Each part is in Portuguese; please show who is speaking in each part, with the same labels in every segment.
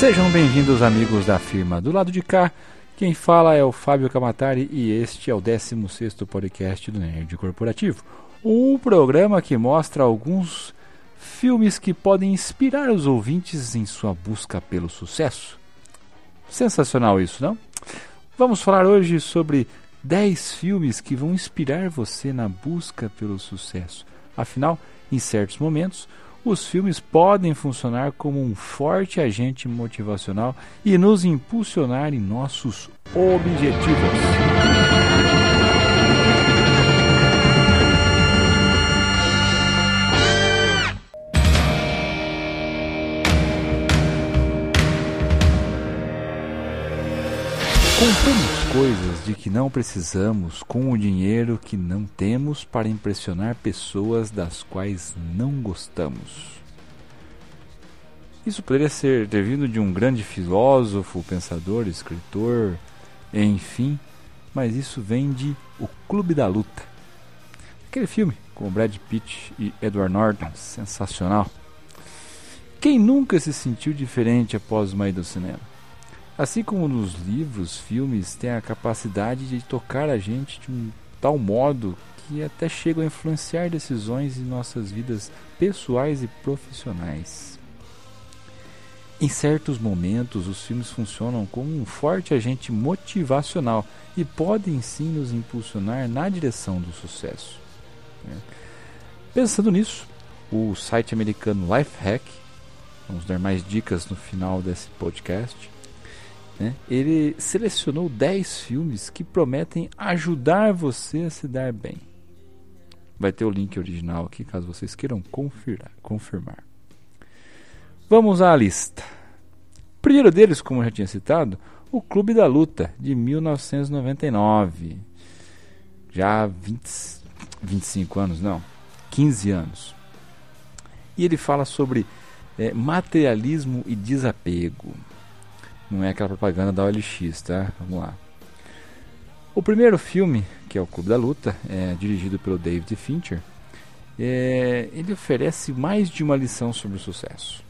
Speaker 1: Sejam bem-vindos, amigos da firma. Do lado de cá, quem fala é o Fábio Camatari e este é o 16 podcast do Nerd Corporativo. Um programa que mostra alguns filmes que podem inspirar os ouvintes em sua busca pelo sucesso. Sensacional isso, não? Vamos falar hoje sobre 10 filmes que vão inspirar você na busca pelo sucesso. Afinal, em certos momentos, os filmes podem funcionar como um forte agente motivacional e nos impulsionar em nossos objetivos. Coisas de que não precisamos com o dinheiro que não temos para impressionar pessoas das quais não gostamos. Isso poderia ser ter vindo de um grande filósofo, pensador, escritor, enfim, mas isso vem de O Clube da Luta. Aquele filme com Brad Pitt e Edward Norton, sensacional. Quem nunca se sentiu diferente após uma ida ao cinema? Assim como nos livros, filmes têm a capacidade de tocar a gente de um tal modo que até chegam a influenciar decisões em nossas vidas pessoais e profissionais. Em certos momentos, os filmes funcionam como um forte agente motivacional e podem sim nos impulsionar na direção do sucesso. Né? Pensando nisso, o site americano Lifehack, vamos dar mais dicas no final desse podcast, né? Ele selecionou 10 filmes que prometem ajudar você a se dar bem. Vai ter o link original aqui caso vocês queiram confirmar. confirmar. Vamos à lista. Primeiro deles, como eu já tinha citado, O Clube da Luta, de 1999. Já 20, 25 anos, não, 15 anos. E ele fala sobre é, materialismo e desapego. Não é aquela propaganda da OLX, tá? Vamos lá. O primeiro filme, que é o Clube da Luta, é dirigido pelo David Fincher, é, ele oferece mais de uma lição sobre o sucesso.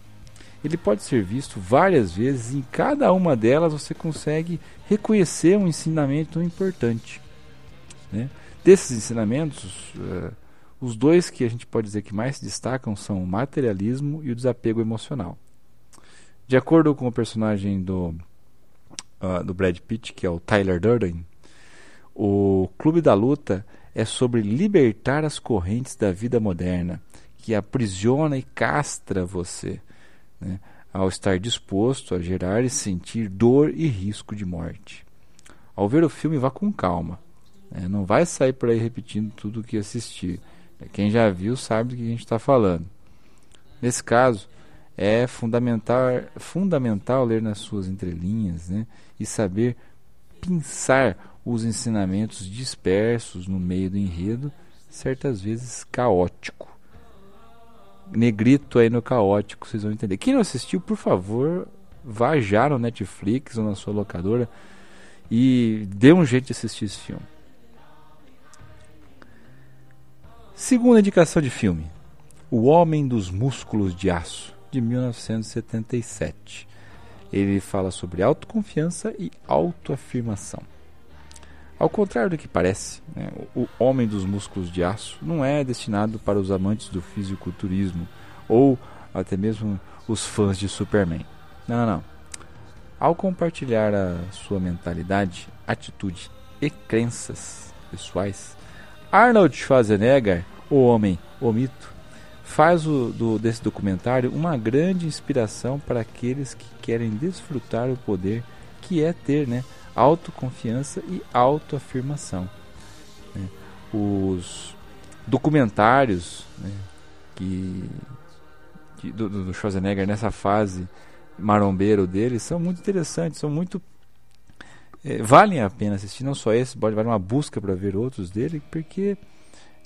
Speaker 1: Ele pode ser visto várias vezes e em cada uma delas você consegue reconhecer um ensinamento importante. Né? Desses ensinamentos, uh, os dois que a gente pode dizer que mais se destacam são o materialismo e o desapego emocional. De acordo com o personagem do, uh, do Brad Pitt, que é o Tyler Durden, o Clube da Luta é sobre libertar as correntes da vida moderna, que aprisiona e castra você, né, ao estar disposto a gerar e sentir dor e risco de morte. Ao ver o filme, vá com calma. Né, não vai sair por aí repetindo tudo o que assistir. Quem já viu sabe do que a gente está falando. Nesse caso, é fundamental, fundamental ler nas suas entrelinhas né, e saber pensar os ensinamentos dispersos no meio do enredo, certas vezes caótico. Negrito aí no caótico, vocês vão entender. Quem não assistiu, por favor, vá já no Netflix ou na sua locadora e dê um jeito de assistir esse filme. Segunda indicação de filme: O Homem dos Músculos de Aço de 1977. Ele fala sobre autoconfiança e autoafirmação. Ao contrário do que parece, né, o homem dos músculos de aço não é destinado para os amantes do fisiculturismo ou até mesmo os fãs de Superman. Não, não. Ao compartilhar a sua mentalidade, atitude e crenças pessoais, Arnold Schwarzenegger, o homem, o mito, faz o, do, desse documentário uma grande inspiração para aqueles que querem desfrutar o poder que é ter né, autoconfiança e autoafirmação. Né. Os documentários né, que, que do, do Schwarzenegger nessa fase marombeiro dele são muito interessantes, são muito é, valem a pena assistir, não só esse, pode uma busca para ver outros dele, porque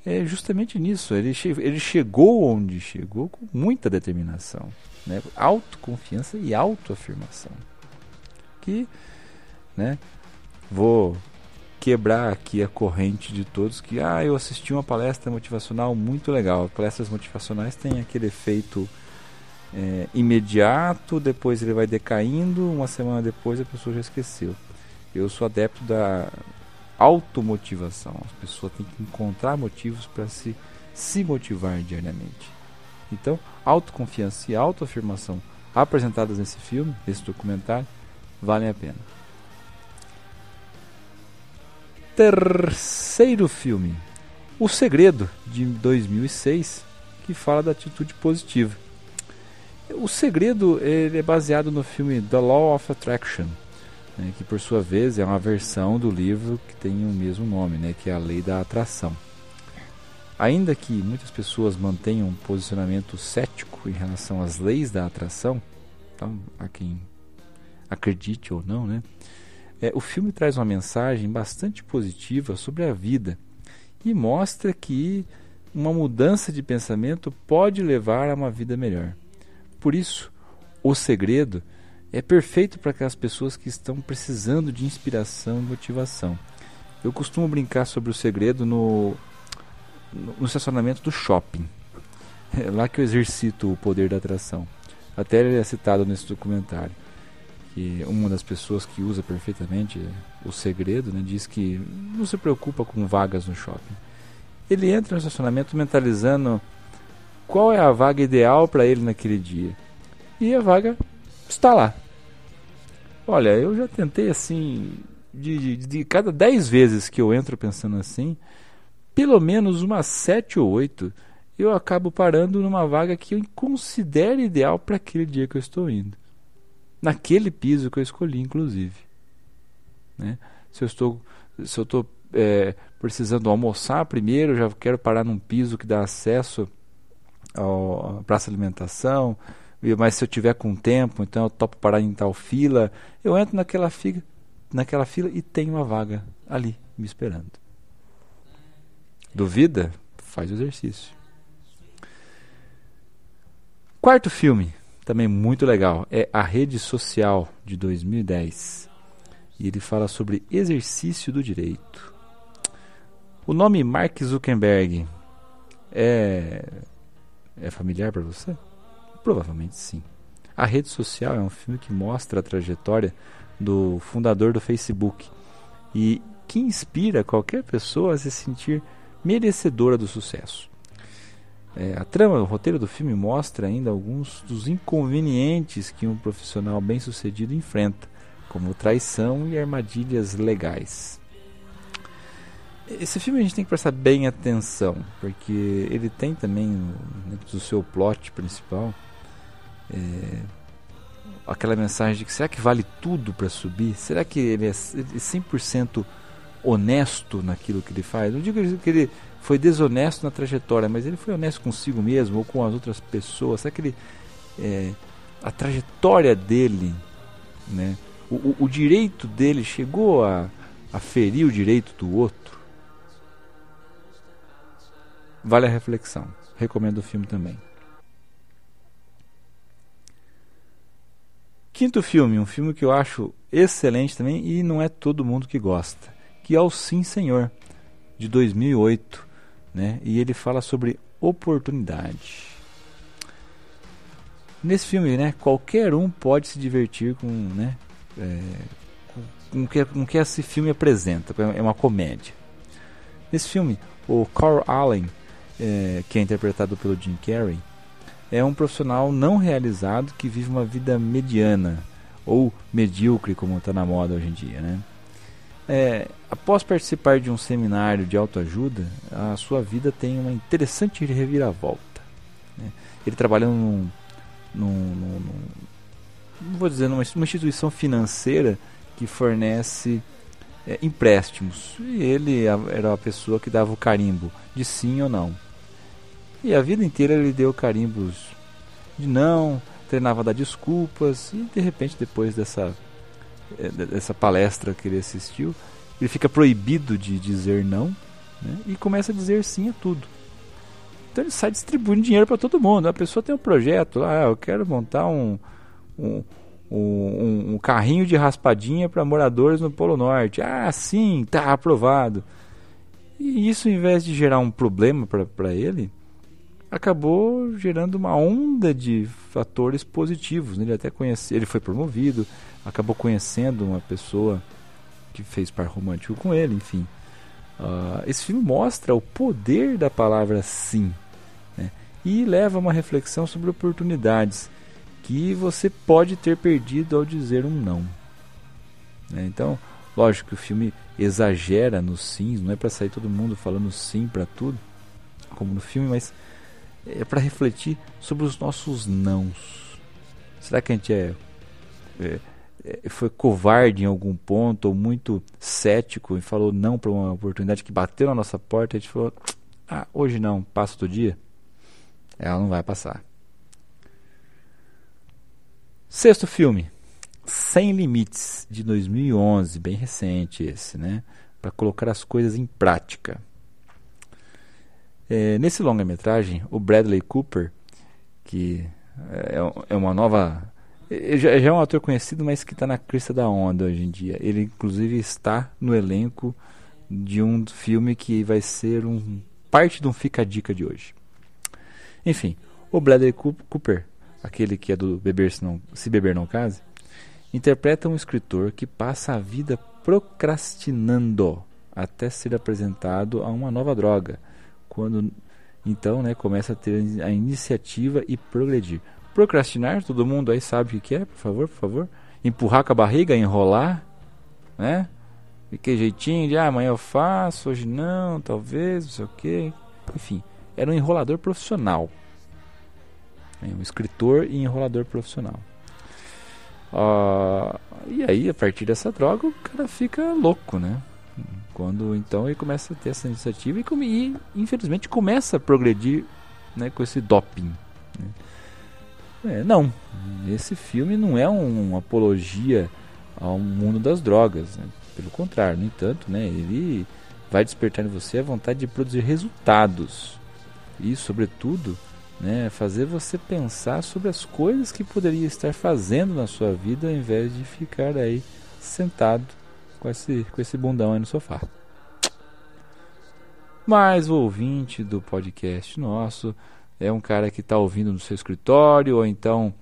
Speaker 1: é justamente nisso. Ele, che ele chegou onde chegou com muita determinação, né? autoconfiança e autoafirmação. Que, né? Vou quebrar aqui a corrente de todos que ah, eu assisti uma palestra motivacional muito legal. Palestras motivacionais têm aquele efeito é, imediato, depois ele vai decaindo, uma semana depois a pessoa já esqueceu. Eu sou adepto da automotivação. As pessoas têm que encontrar motivos para se, se motivar diariamente. Então, autoconfiança e autoafirmação apresentadas nesse filme, nesse documentário, valem a pena. Terceiro filme, O Segredo, de 2006, que fala da atitude positiva. O Segredo é baseado no filme The Law of Attraction, né, que por sua vez é uma versão do livro que tem o mesmo nome, né, que é a Lei da Atração. Ainda que muitas pessoas mantenham um posicionamento cético em relação às leis da atração, então, a quem acredite ou não, né, é, o filme traz uma mensagem bastante positiva sobre a vida e mostra que uma mudança de pensamento pode levar a uma vida melhor. Por isso, o segredo é perfeito para aquelas pessoas que estão precisando de inspiração e motivação. Eu costumo brincar sobre o segredo no, no estacionamento do shopping. É lá que eu exercito o poder da atração. Até ele é citado nesse documentário. Que uma das pessoas que usa perfeitamente o segredo né, diz que não se preocupa com vagas no shopping. Ele entra no estacionamento mentalizando qual é a vaga ideal para ele naquele dia. E a vaga está lá. Olha, eu já tentei assim, de, de, de cada 10 vezes que eu entro pensando assim, pelo menos umas 7 ou 8 eu acabo parando numa vaga que eu considero ideal para aquele dia que eu estou indo. Naquele piso que eu escolhi, inclusive. Né? Se eu estou, se eu estou é, precisando almoçar primeiro, já quero parar num piso que dá acesso à praça de alimentação mas se eu tiver com tempo, então eu topo parar em tal fila, eu entro naquela fila, naquela fila e tenho uma vaga ali me esperando. Duvida? Faz o exercício. Quarto filme, também muito legal, é A Rede Social de 2010. E ele fala sobre exercício do direito. O nome Mark Zuckerberg é é familiar para você? Provavelmente sim. A Rede Social é um filme que mostra a trajetória do fundador do Facebook e que inspira qualquer pessoa a se sentir merecedora do sucesso. É, a trama, o roteiro do filme mostra ainda alguns dos inconvenientes que um profissional bem-sucedido enfrenta, como traição e armadilhas legais. Esse filme a gente tem que prestar bem atenção, porque ele tem também, dentro do seu plot principal, é, aquela mensagem de que será que vale tudo para subir? Será que ele é 100% honesto naquilo que ele faz? Não digo que ele foi desonesto na trajetória, mas ele foi honesto consigo mesmo ou com as outras pessoas. Será que ele, é, a trajetória dele, né, o, o, o direito dele chegou a, a ferir o direito do outro? Vale a reflexão. Recomendo o filme também. Quinto filme, um filme que eu acho excelente também e não é todo mundo que gosta, que é o Sim Senhor, de 2008, né? E ele fala sobre oportunidade. Nesse filme, né, qualquer um pode se divertir com, né, é, com, que, com que esse filme apresenta, é uma comédia. Nesse filme, o Carl Allen, é, que é interpretado pelo Jim Carrey, é um profissional não realizado que vive uma vida mediana ou medíocre, como está na moda hoje em dia. Né? É, após participar de um seminário de autoajuda, a sua vida tem uma interessante reviravolta. Né? Ele trabalhando num, num, num, não vou dizer numa, uma instituição financeira que fornece é, empréstimos. E ele era a pessoa que dava o carimbo de sim ou não. E a vida inteira ele deu carimbos de não, treinava a dar desculpas e de repente depois dessa eh, dessa palestra que ele assistiu, ele fica proibido de dizer não né, e começa a dizer sim a tudo. Então ele sai distribuindo dinheiro para todo mundo. A pessoa tem um projeto, ah, eu quero montar um, um, um, um carrinho de raspadinha para moradores no Polo Norte. Ah, sim, tá aprovado. E isso, em vez de gerar um problema para ele, acabou gerando uma onda de fatores positivos. Né? Ele até conhece, ele foi promovido, acabou conhecendo uma pessoa que fez par romântico com ele, enfim. Uh, esse filme mostra o poder da palavra sim né? e leva a uma reflexão sobre oportunidades que você pode ter perdido ao dizer um não. Né? Então, lógico que o filme exagera nos sims, não é para sair todo mundo falando sim para tudo, como no filme, mas é para refletir sobre os nossos nãos. Será que a gente é, é, é, foi covarde em algum ponto ou muito cético e falou não para uma oportunidade que bateu na nossa porta e a gente falou: ah, hoje não, passa do dia? Ela não vai passar. Sexto filme, Sem Limites, de 2011, bem recente esse, né? Para colocar as coisas em prática. É, nesse longa-metragem, o Bradley Cooper, que é, é uma nova. Já, já, é um ator conhecido, mas que está na crista da onda hoje em dia. Ele, inclusive, está no elenco de um filme que vai ser um parte de um Fica a Dica de hoje. Enfim, o Bradley Cooper, aquele que é do Beber Se, não, Se Beber Não Case, interpreta um escritor que passa a vida procrastinando até ser apresentado a uma nova droga quando então né, começa a ter a iniciativa e progredir. Procrastinar, todo mundo aí sabe o que é, por favor, por favor. Empurrar com a barriga, enrolar, né? De que jeitinho de ah, amanhã eu faço, hoje não, talvez, não sei o que. Enfim, era um enrolador profissional. É, um escritor e enrolador profissional. Uh, e aí, a partir dessa droga, o cara fica louco, né? Quando então ele começa a ter essa iniciativa e, e infelizmente começa a progredir né, com esse doping. Né? É, não, esse filme não é um, uma apologia ao mundo das drogas. Né? Pelo contrário, no entanto, né, ele vai despertar em você a vontade de produzir resultados e, sobretudo, né, fazer você pensar sobre as coisas que poderia estar fazendo na sua vida ao invés de ficar aí sentado com esse, com esse bundão aí no sofá. Mas o ouvinte do podcast nosso é um cara que está ouvindo no seu escritório, ou então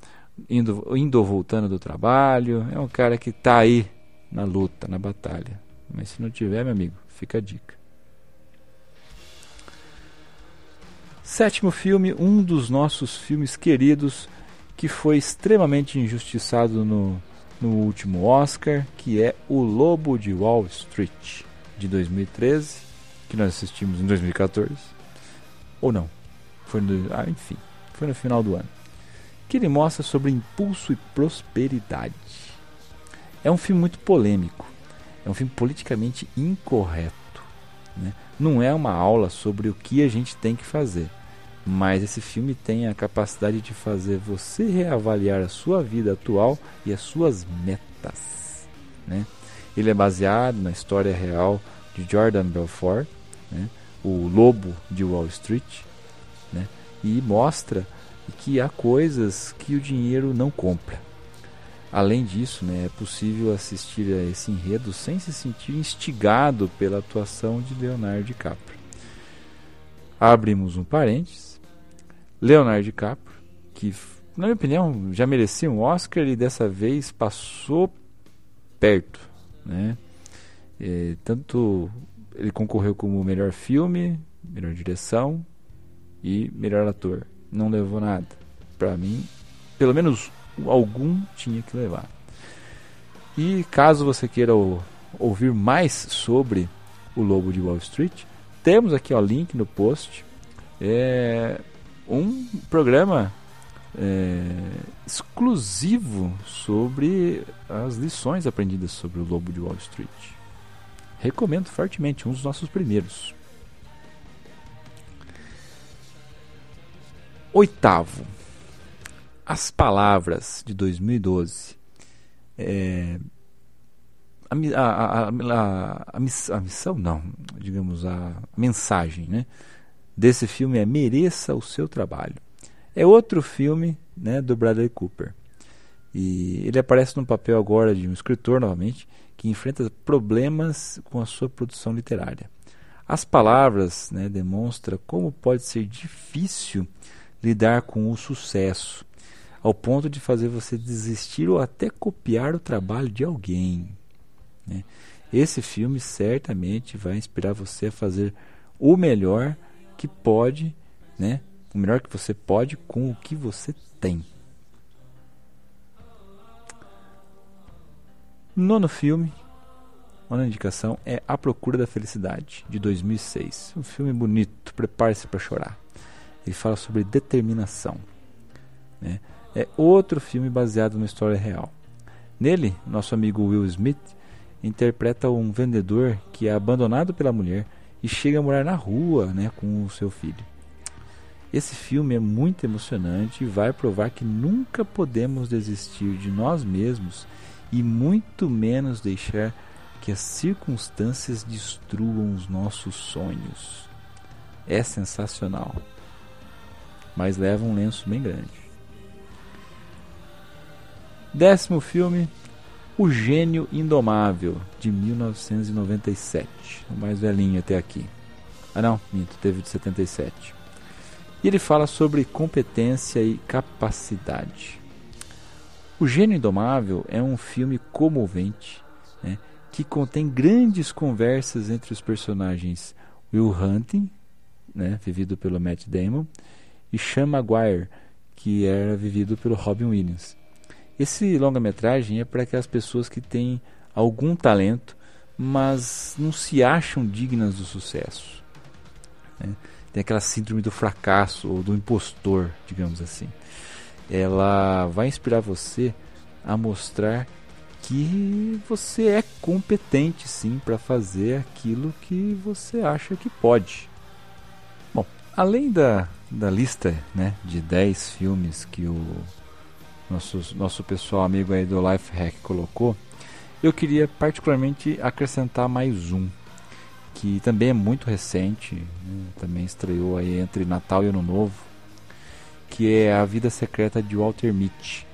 Speaker 1: indo, indo ou voltando do trabalho. É um cara que está aí na luta, na batalha. Mas se não tiver, meu amigo, fica a dica. Sétimo filme, um dos nossos filmes queridos, que foi extremamente injustiçado no, no último Oscar, que é O Lobo de Wall Street, de 2013, que nós assistimos em 2014. Ou não. Foi no, ah, enfim, foi no final do ano. Que ele mostra sobre impulso e prosperidade. É um filme muito polêmico. É um filme politicamente incorreto. Né? Não é uma aula sobre o que a gente tem que fazer mas esse filme tem a capacidade de fazer você reavaliar a sua vida atual e as suas metas. Né? Ele é baseado na história real de Jordan Belfort, né? o lobo de Wall Street, né? e mostra que há coisas que o dinheiro não compra. Além disso, né, é possível assistir a esse enredo sem se sentir instigado pela atuação de Leonardo DiCaprio. Abrimos um parênteses Leonardo DiCaprio, que na minha opinião já merecia um Oscar e dessa vez passou perto, né? E, tanto ele concorreu como melhor filme, melhor direção e melhor ator. Não levou nada. Para mim, pelo menos algum tinha que levar. E caso você queira ouvir mais sobre o Lobo de Wall Street, temos aqui o link no post. É, um programa é, exclusivo sobre as lições aprendidas sobre o Lobo de Wall Street. Recomendo fortemente, um dos nossos primeiros. Oitavo, As Palavras de 2012. É, a, a, a, a, missão, não, digamos, a mensagem, né? Desse filme é Mereça o Seu Trabalho. É outro filme né, do Bradley Cooper. E ele aparece no papel agora de um escritor, novamente, que enfrenta problemas com a sua produção literária. As palavras né, demonstram como pode ser difícil lidar com o sucesso, ao ponto de fazer você desistir ou até copiar o trabalho de alguém. Né? Esse filme certamente vai inspirar você a fazer o melhor que pode, né? O melhor que você pode com o que você tem. Nono filme, nona indicação é A Procura da Felicidade, de 2006. Um filme bonito, prepare-se para chorar. Ele fala sobre determinação. Né? É outro filme baseado numa história real. Nele, nosso amigo Will Smith interpreta um vendedor que é abandonado pela mulher e chega a morar na rua né, com o seu filho. Esse filme é muito emocionante e vai provar que nunca podemos desistir de nós mesmos e muito menos deixar que as circunstâncias destruam os nossos sonhos. É sensacional, mas leva um lenço bem grande. Décimo filme, O Gênio Indomável, de 1997, o mais velhinho até aqui. Ah não, minto, teve de 77. E ele fala sobre competência e capacidade. O Gênio Indomável é um filme comovente né, que contém grandes conversas entre os personagens Will Hunting, né, vivido pelo Matt Damon, e Sean Maguire, que era vivido pelo Robin Williams. Esse longa-metragem é para aquelas pessoas que têm algum talento, mas não se acham dignas do sucesso. Né? tem aquela síndrome do fracasso ou do impostor, digamos assim. Ela vai inspirar você a mostrar que você é competente sim para fazer aquilo que você acha que pode. Bom, além da, da lista né, de 10 filmes que o nosso, nosso pessoal amigo aí do Life Hack colocou, eu queria particularmente acrescentar mais um que também é muito recente, né? também estreou aí entre Natal e Ano Novo, que é A Vida Secreta de Walter Mitty.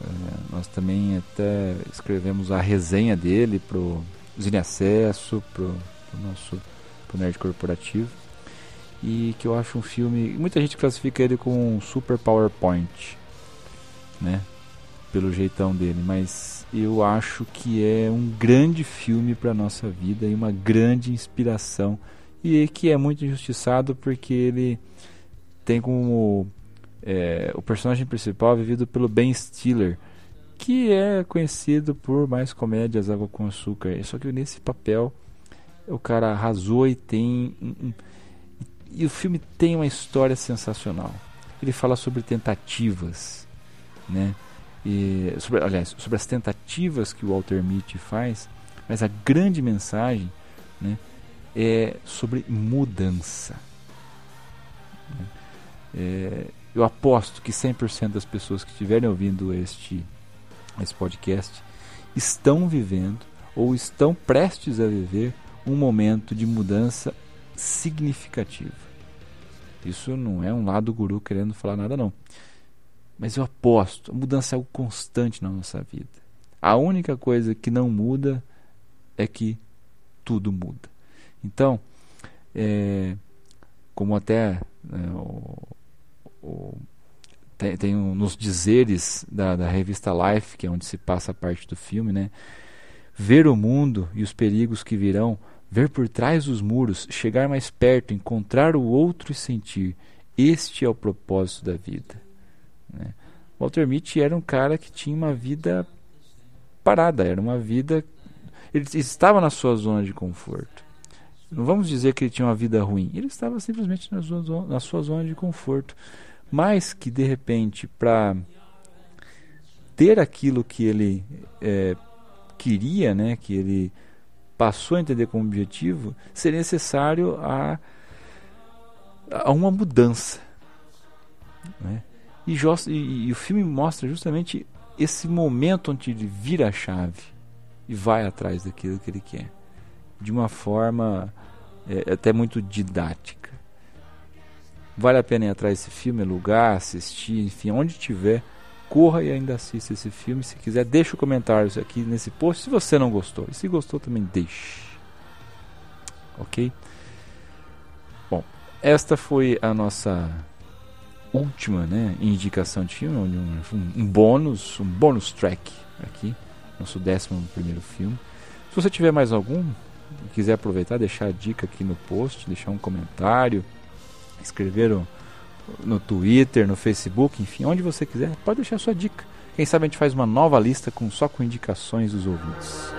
Speaker 1: É, nós também até escrevemos a resenha dele pro Zine Acesso, pro, pro nosso pro Nerd Corporativo. E que eu acho um filme. Muita gente classifica ele com um super PowerPoint, né? Pelo jeitão dele, mas eu acho que é um grande filme para nossa vida e uma grande inspiração e que é muito injustiçado porque ele tem como é, o personagem principal vivido pelo Ben Stiller que é conhecido por mais comédias Água com Açúcar só que nesse papel o cara arrasou e tem e o filme tem uma história sensacional ele fala sobre tentativas né e sobre, aliás, sobre as tentativas que o Walter Mitty faz, mas a grande mensagem né, é sobre mudança. É, eu aposto que 100% das pessoas que estiverem ouvindo este, este podcast estão vivendo ou estão prestes a viver um momento de mudança significativa. Isso não é um lado guru querendo falar nada, não. Mas eu aposto, a mudança é algo constante na nossa vida. A única coisa que não muda é que tudo muda. Então, é, como até né, o, o, tem, tem um, nos dizeres da, da revista Life, que é onde se passa a parte do filme, né? Ver o mundo e os perigos que virão, ver por trás dos muros, chegar mais perto, encontrar o outro e sentir. Este é o propósito da vida. Né? Walter Mitty era um cara que tinha uma vida parada, era uma vida. Ele estava na sua zona de conforto. Não vamos dizer que ele tinha uma vida ruim, ele estava simplesmente na sua, na sua zona de conforto. Mas que de repente, para ter aquilo que ele é, queria, né, que ele passou a entender como objetivo, seria necessário a, a uma mudança. Né? E, e, e, o filme mostra justamente esse momento onde ele vira a chave e vai atrás daquilo que ele quer. De uma forma é, até muito didática. Vale a pena ir atrás desse filme, alugar, assistir, enfim, onde tiver, corra e ainda assista esse filme. Se quiser, deixa o comentário aqui nesse post se você não gostou. E se gostou também deixe. Ok? Bom, esta foi a nossa última né, indicação de filme, um, um bônus, um bônus track aqui, nosso décimo primeiro filme. Se você tiver mais algum, quiser aproveitar, deixar a dica aqui no post, deixar um comentário, escrever no, no Twitter, no Facebook, enfim, onde você quiser, pode deixar a sua dica. Quem sabe a gente faz uma nova lista com só com indicações dos ouvintes.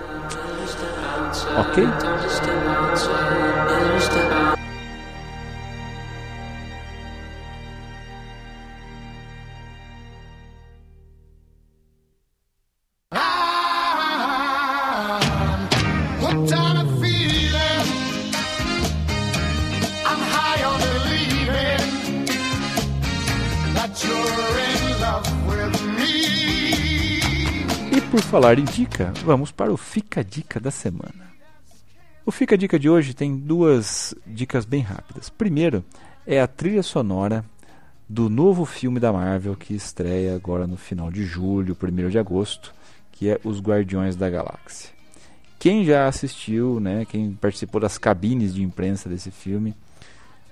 Speaker 1: Ok? Por falar em dica, vamos para o Fica Dica da semana. O Fica Dica de hoje tem duas dicas bem rápidas. Primeiro é a trilha sonora do novo filme da Marvel que estreia agora no final de julho, 1 de agosto, que é Os Guardiões da Galáxia. Quem já assistiu, né, quem participou das cabines de imprensa desse filme,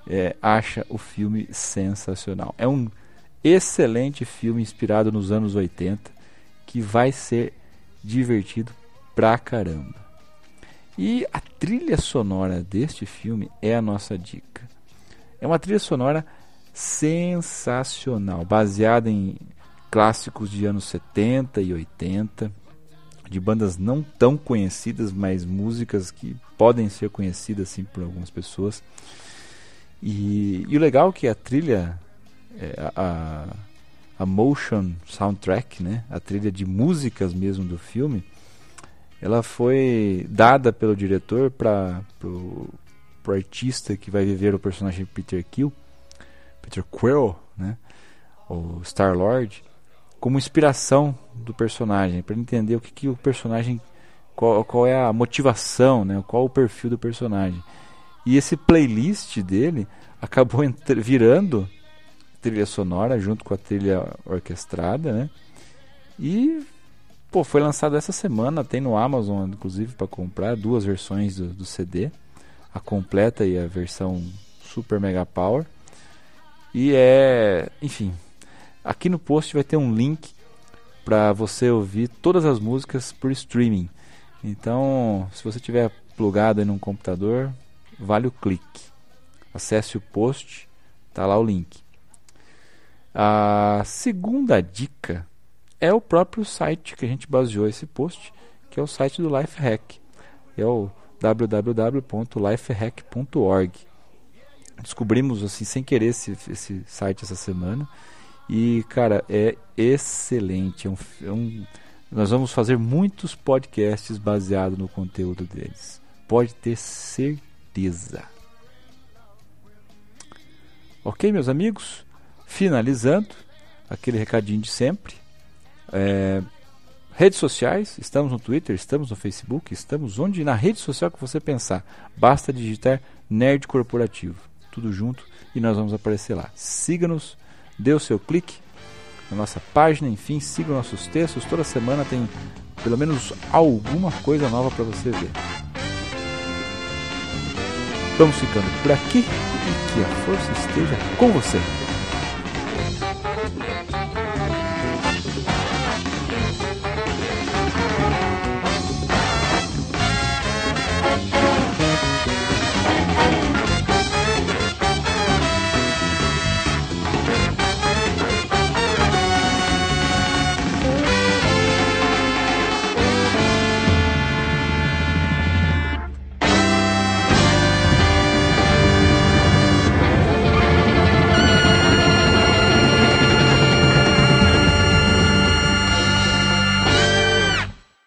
Speaker 1: é, acha o filme sensacional. É um excelente filme inspirado nos anos 80 que vai ser divertido pra caramba. E a trilha sonora deste filme é a nossa dica. É uma trilha sonora sensacional, baseada em clássicos de anos 70 e 80, de bandas não tão conhecidas, mas músicas que podem ser conhecidas assim por algumas pessoas. E, e o legal é que a trilha, é, a, a motion soundtrack, né, a trilha de músicas mesmo do filme, ela foi dada pelo diretor para o artista que vai viver o personagem Peter Quill, Peter Quill, né, o Star Lord, como inspiração do personagem, para entender o que, que o personagem, qual, qual é a motivação, né, qual o perfil do personagem. E esse playlist dele acabou virando trilha sonora junto com a trilha orquestrada, né? E pô, foi lançado essa semana, tem no Amazon inclusive para comprar duas versões do, do, CD, a completa e a versão Super Mega Power. E é, enfim, aqui no post vai ter um link para você ouvir todas as músicas por streaming. Então, se você tiver plugado em um computador, vale o clique. Acesse o post, tá lá o link. A segunda dica é o próprio site que a gente baseou esse post, que é o site do Lifehack. É o www.lifehack.org. Descobrimos assim sem querer esse, esse site essa semana e cara é excelente. É um, é um, nós vamos fazer muitos podcasts baseados no conteúdo deles. Pode ter certeza. Ok, meus amigos? Finalizando, aquele recadinho de sempre. É, redes sociais, estamos no Twitter, estamos no Facebook, estamos onde na rede social que você pensar. Basta digitar Nerd Corporativo, tudo junto e nós vamos aparecer lá. Siga-nos, dê o seu clique na nossa página, enfim, siga nossos textos. Toda semana tem pelo menos alguma coisa nova para você ver. Vamos ficando por aqui e que a força esteja com você.